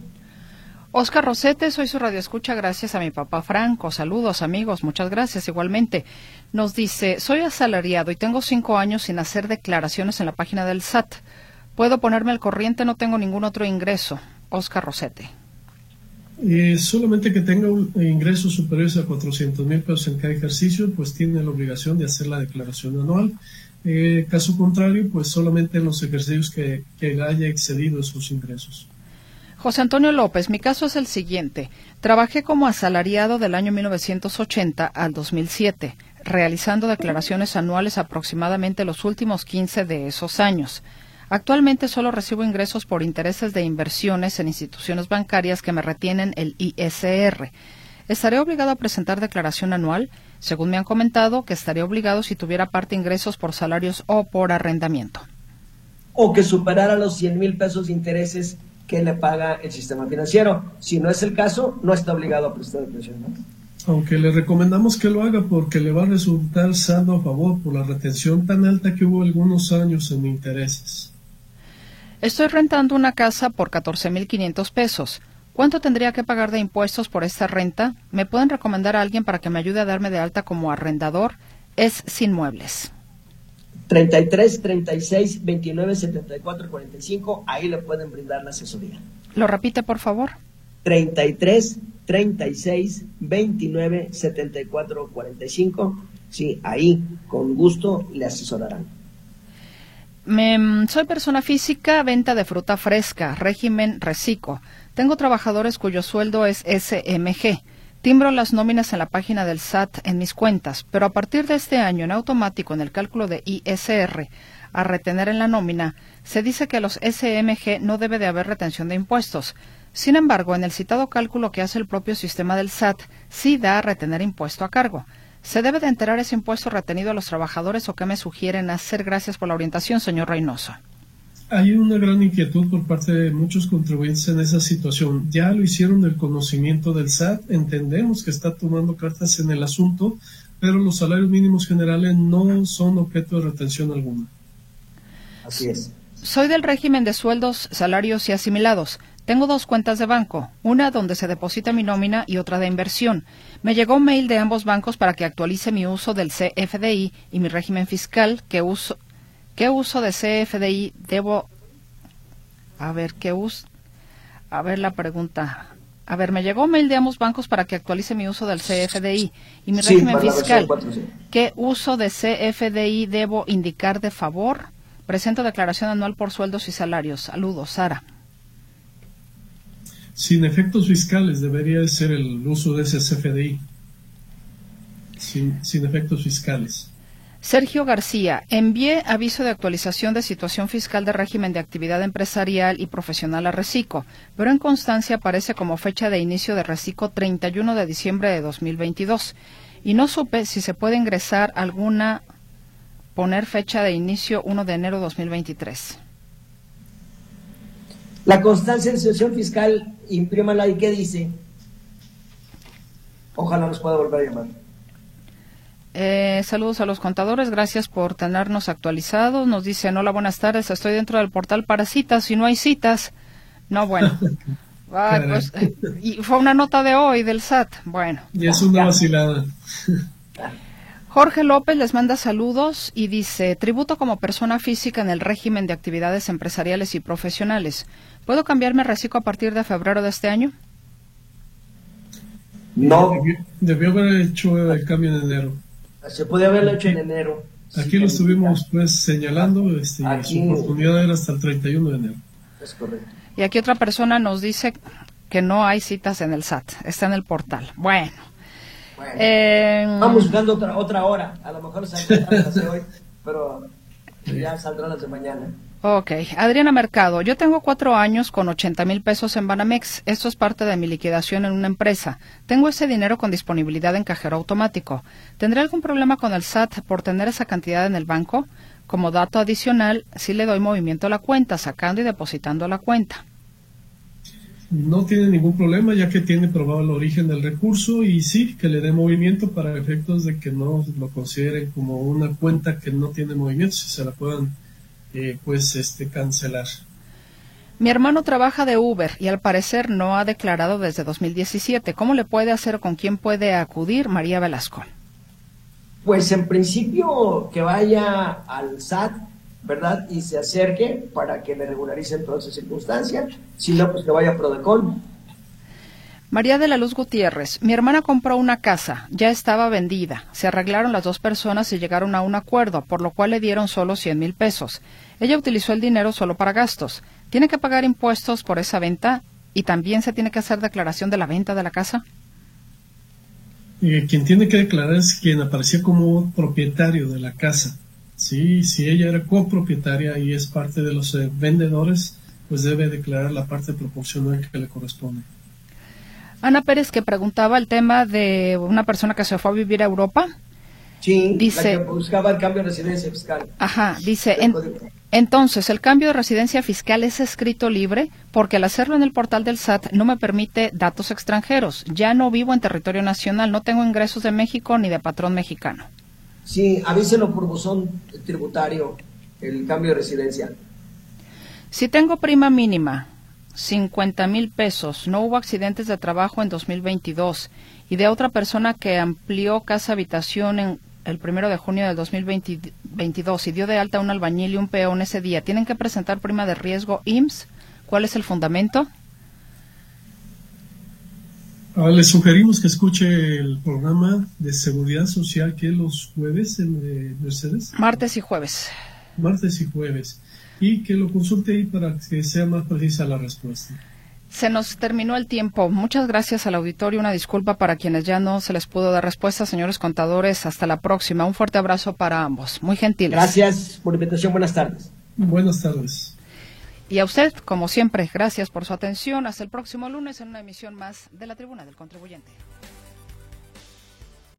Oscar Rosete, soy su radioescucha gracias a mi papá Franco. Saludos amigos, muchas gracias igualmente. Nos dice, soy asalariado y tengo cinco años sin hacer declaraciones en la página del SAT. ¿Puedo ponerme al corriente? No tengo ningún otro ingreso. Oscar Rosete. solamente que tenga un- ingresos superiores a 400 mil pesos en cada ejercicio, pues tiene la obligación de hacer la declaración anual. Eh, caso contrario, pues solamente en los ejercicios que, que haya excedido esos ingresos. José Antonio López, mi caso es el siguiente. Trabajé como asalariado del año 1980 al 2007, realizando declaraciones anuales aproximadamente los últimos 15 de esos años. Actualmente solo recibo ingresos por intereses de inversiones en instituciones bancarias que me retienen el ISR. ¿Estaré obligado a presentar declaración anual? Según me han comentado, que estaría obligado si tuviera parte ingresos por salarios o por arrendamiento. O que superara los 100 mil pesos de intereses que le paga el sistema financiero. Si no es el caso, no está obligado a prestar atención. Aunque le recomendamos que lo haga porque le va a resultar saldo a favor por la retención tan alta que hubo algunos años en intereses. Estoy rentando una casa por 14.500 pesos. ¿Cuánto tendría que pagar de impuestos por esta renta? ¿Me pueden recomendar a alguien para que me ayude a darme de alta como arrendador? Es sin muebles. 33 36 29 74 45, ahí le pueden brindar la asesoría. ¿Lo repite, por favor? 33 36 29 74 45, sí, ahí con gusto le asesorarán. Me, soy persona física, venta de fruta fresca, régimen reciclo. Tengo trabajadores cuyo sueldo es SMG. Timbro las nóminas en la página del SAT en mis cuentas, pero a partir de este año en automático en el cálculo de ISR a retener en la nómina, se dice que los SMG no debe de haber retención de impuestos. Sin embargo, en el citado cálculo que hace el propio sistema del SAT, sí da a retener impuesto a cargo. ¿Se debe de enterar ese impuesto retenido a los trabajadores o qué me sugieren hacer? Gracias por la orientación, señor Reynoso. Hay una gran inquietud por parte de muchos contribuyentes en esa situación. Ya lo hicieron del conocimiento del SAT, entendemos que está tomando cartas en el asunto, pero los salarios mínimos generales no son objeto de retención alguna. Así es. Soy del régimen de sueldos, salarios y asimilados. Tengo dos cuentas de banco, una donde se deposita mi nómina y otra de inversión. Me llegó un mail de ambos bancos para que actualice mi uso del CFDI y mi régimen fiscal que uso ¿Qué uso de CFDI debo? A ver, ¿qué uso? A ver la pregunta. A ver, me llegó mail de ambos bancos para que actualice mi uso del CFDI y mi régimen fiscal. ¿Qué uso de CFDI debo indicar de favor? Presento declaración anual por sueldos y salarios. Saludos, Sara. Sin efectos fiscales debería ser el uso de ese CFDI. Sin, sin efectos fiscales. Sergio García, envié aviso de actualización de situación fiscal de régimen de actividad empresarial y profesional a Recico, pero en constancia aparece como fecha de inicio de Recico 31 de diciembre de 2022 y no supe si se puede ingresar alguna poner fecha de inicio 1 de enero de 2023. La constancia de situación fiscal, imprímala y qué dice. Ojalá nos pueda volver a llamar. Eh, saludos a los contadores, gracias por tenernos actualizados. Nos dicen, hola, buenas tardes, estoy dentro del portal para citas. Si no hay citas, no, bueno. Pues, eh, y fue una nota de hoy del SAT. Bueno. Y es una vacilada. Jorge López les manda saludos y dice, tributo como persona física en el régimen de actividades empresariales y profesionales. ¿Puedo cambiarme reciclo a partir de febrero de este año? No. debió haber hecho el cambio en enero. Se puede haberlo hecho en enero. Aquí lo estuvimos pues señalando, este, su oportunidad era hasta el 31 de enero. Es correcto. Y aquí otra persona nos dice que no hay citas en el SAT, está en el portal. Bueno. Eh, Vamos buscando otra, otra hora, a lo mejor saldrá hoy, pero ya saldrá las de mañana. Ok, Adriana Mercado, yo tengo cuatro años con 80 mil pesos en Banamex. Esto es parte de mi liquidación en una empresa. Tengo ese dinero con disponibilidad en cajero automático. ¿Tendré algún problema con el SAT por tener esa cantidad en el banco? Como dato adicional, sí le doy movimiento a la cuenta, sacando y depositando la cuenta. No tiene ningún problema ya que tiene probado el origen del recurso y sí, que le dé movimiento para efectos de que no lo consideren como una cuenta que no tiene movimiento, si se la puedan eh, pues este cancelar. Mi hermano trabaja de Uber y al parecer no ha declarado desde 2017. ¿Cómo le puede hacer o con quién puede acudir María Velasco? Pues en principio que vaya al SAT, ¿verdad? Y se acerque para que le regularicen todas esas circunstancias. Si no, pues que vaya a Prodecon. María de la Luz Gutiérrez, mi hermana compró una casa, ya estaba vendida. Se arreglaron las dos personas y llegaron a un acuerdo, por lo cual le dieron solo 100 mil pesos. Ella utilizó el dinero solo para gastos. ¿Tiene que pagar impuestos por esa venta y también se tiene que hacer declaración de la venta de la casa? Eh, quien tiene que declarar es quien aparecía como propietario de la casa. Sí, si ella era copropietaria y es parte de los eh, vendedores, pues debe declarar la parte proporcional que le corresponde. Ana Pérez que preguntaba el tema de una persona que se fue a vivir a Europa. Sí, dice, la que buscaba el cambio de residencia fiscal. Ajá, dice, en, entonces, ¿el cambio de residencia fiscal es escrito libre? Porque al hacerlo en el portal del SAT no me permite datos extranjeros. Ya no vivo en territorio nacional, no tengo ingresos de México ni de patrón mexicano. Sí, avíselo por buzón tributario, el cambio de residencia. Si tengo prima mínima, 50 mil pesos, no hubo accidentes de trabajo en 2022 y de otra persona que amplió casa habitación en el primero de junio del 2022 y dio de alta un albañil y un peón ese día, ¿tienen que presentar prima de riesgo IMSS? ¿Cuál es el fundamento? Ahora le sugerimos que escuche el programa de seguridad social que es los jueves en Mercedes. Martes y jueves. Martes y jueves. Y que lo consulte ahí para que sea más precisa la respuesta. Se nos terminó el tiempo. Muchas gracias al auditorio. Una disculpa para quienes ya no se les pudo dar respuesta. Señores contadores, hasta la próxima. Un fuerte abrazo para ambos. Muy gentiles. Gracias por la invitación. Buenas tardes. Buenas tardes. Y a usted, como siempre, gracias por su atención. Hasta el próximo lunes en una emisión más de la Tribuna del Contribuyente.